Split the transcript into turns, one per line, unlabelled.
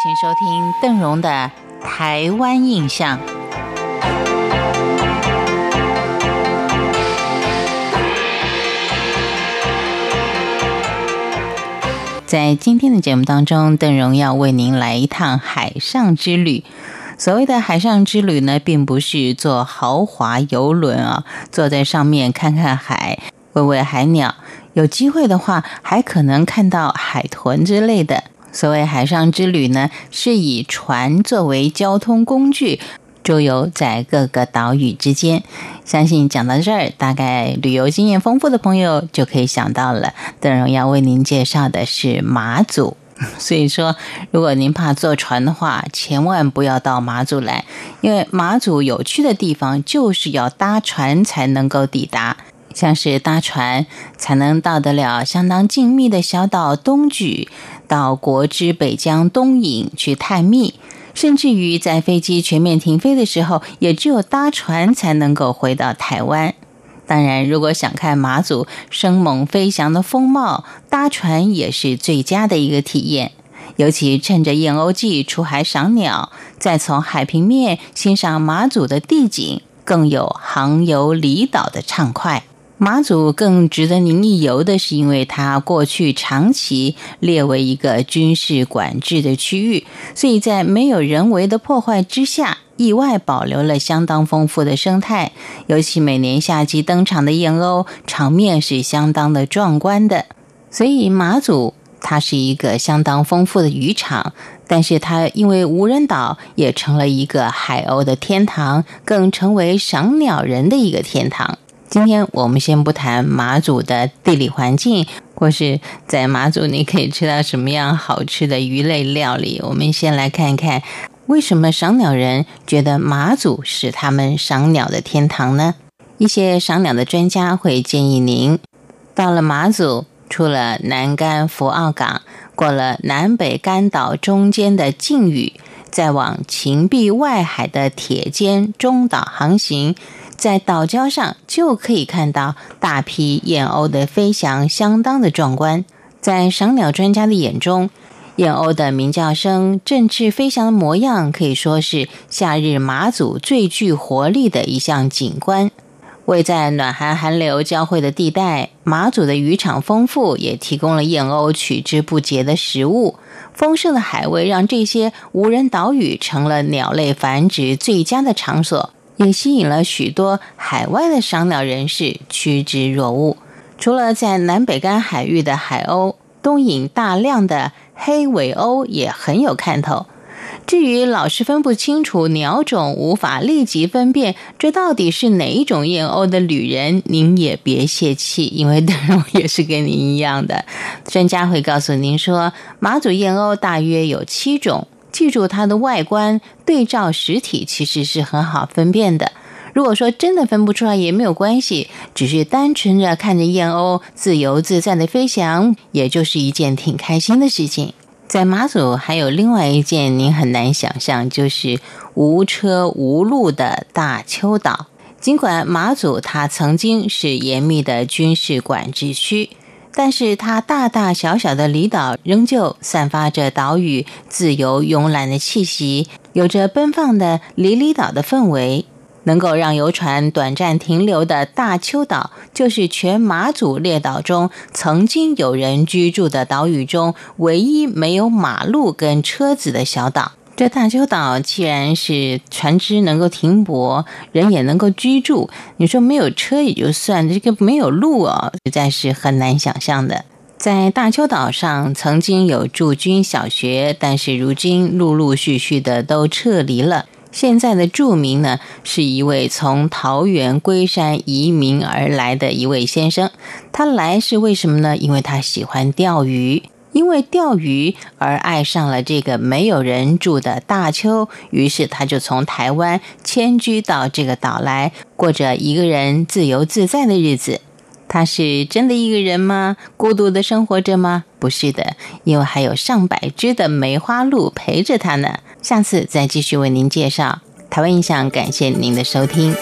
请收听邓荣的《台湾印象》。在今天的节目当中，邓荣要为您来一趟海上之旅。所谓的海上之旅呢，并不是坐豪华游轮啊，坐在上面看看海，喂喂海鸟。有机会的话，还可能看到海豚之类的。所谓海上之旅呢，是以船作为交通工具，周游在各个岛屿之间。相信讲到这儿，大概旅游经验丰富的朋友就可以想到了。邓荣要为您介绍的是马祖。所以说，如果您怕坐船的话，千万不要到马祖来，因为马祖有趣的地方就是要搭船才能够抵达。像是搭船才能到得了相当静谧的小岛东莒，到国之北疆东引去探秘，甚至于在飞机全面停飞的时候，也只有搭船才能够回到台湾。当然，如果想看马祖生猛飞翔的风貌，搭船也是最佳的一个体验。尤其趁着燕鸥季出海赏鸟，再从海平面欣赏马祖的地景，更有航游离岛的畅快。马祖更值得您一游的是，因为它过去长期列为一个军事管制的区域，所以在没有人为的破坏之下。意外保留了相当丰富的生态，尤其每年夏季登场的燕鸥，场面是相当的壮观的。所以马祖它是一个相当丰富的渔场，但是它因为无人岛，也成了一个海鸥的天堂，更成为赏鸟人的一个天堂。今天我们先不谈马祖的地理环境，或是在马祖你可以吃到什么样好吃的鱼类料理，我们先来看看。为什么赏鸟人觉得马祖是他们赏鸟的天堂呢？一些赏鸟的专家会建议您，到了马祖，出了南竿福澳港，过了南北竿岛中间的靖屿，再往秦壁外海的铁尖中岛航行，在岛礁上就可以看到大批燕鸥的飞翔，相当的壮观。在赏鸟专家的眼中。燕鸥的鸣叫声、振翅飞翔的模样，可以说是夏日马祖最具活力的一项景观。位在暖寒寒流交汇的地带，马祖的渔场丰富，也提供了燕鸥取之不竭的食物。丰盛的海味让这些无人岛屿成了鸟类繁殖最佳的场所，也吸引了许多海外的赏鸟人士趋之若鹜。除了在南北干海域的海鸥，东引大量的。黑尾鸥也很有看头。至于老是分不清楚鸟种，无法立即分辨这到底是哪一种燕鸥的旅人，您也别泄气，因为当然我也是跟您一样的。专家会告诉您说，马祖燕鸥大约有七种，记住它的外观，对照实体其实是很好分辨的。如果说真的分不出来也没有关系，只是单纯的看着燕鸥自由自在的飞翔，也就是一件挺开心的事情。在马祖还有另外一件您很难想象，就是无车无路的大丘岛。尽管马祖它曾经是严密的军事管制区，但是它大大小小的离岛仍旧散发着岛屿自由慵懒的气息，有着奔放的离离岛的氛围。能够让游船短暂停留的大丘岛，就是全马祖列岛中曾经有人居住的岛屿中唯一没有马路跟车子的小岛。这大丘岛既然是船只能够停泊，人也能够居住，你说没有车也就算，这个没有路啊，实在是很难想象的。在大丘岛上曾经有驻军小学，但是如今陆陆续续的都撤离了。现在的著名呢，是一位从桃园龟山移民而来的一位先生。他来是为什么呢？因为他喜欢钓鱼，因为钓鱼而爱上了这个没有人住的大丘，于是他就从台湾迁居到这个岛来，过着一个人自由自在的日子。他是真的一个人吗？孤独的生活着吗？不是的，因为还有上百只的梅花鹿陪着他呢。下次再继续为您介绍台湾印象，感谢您的收听。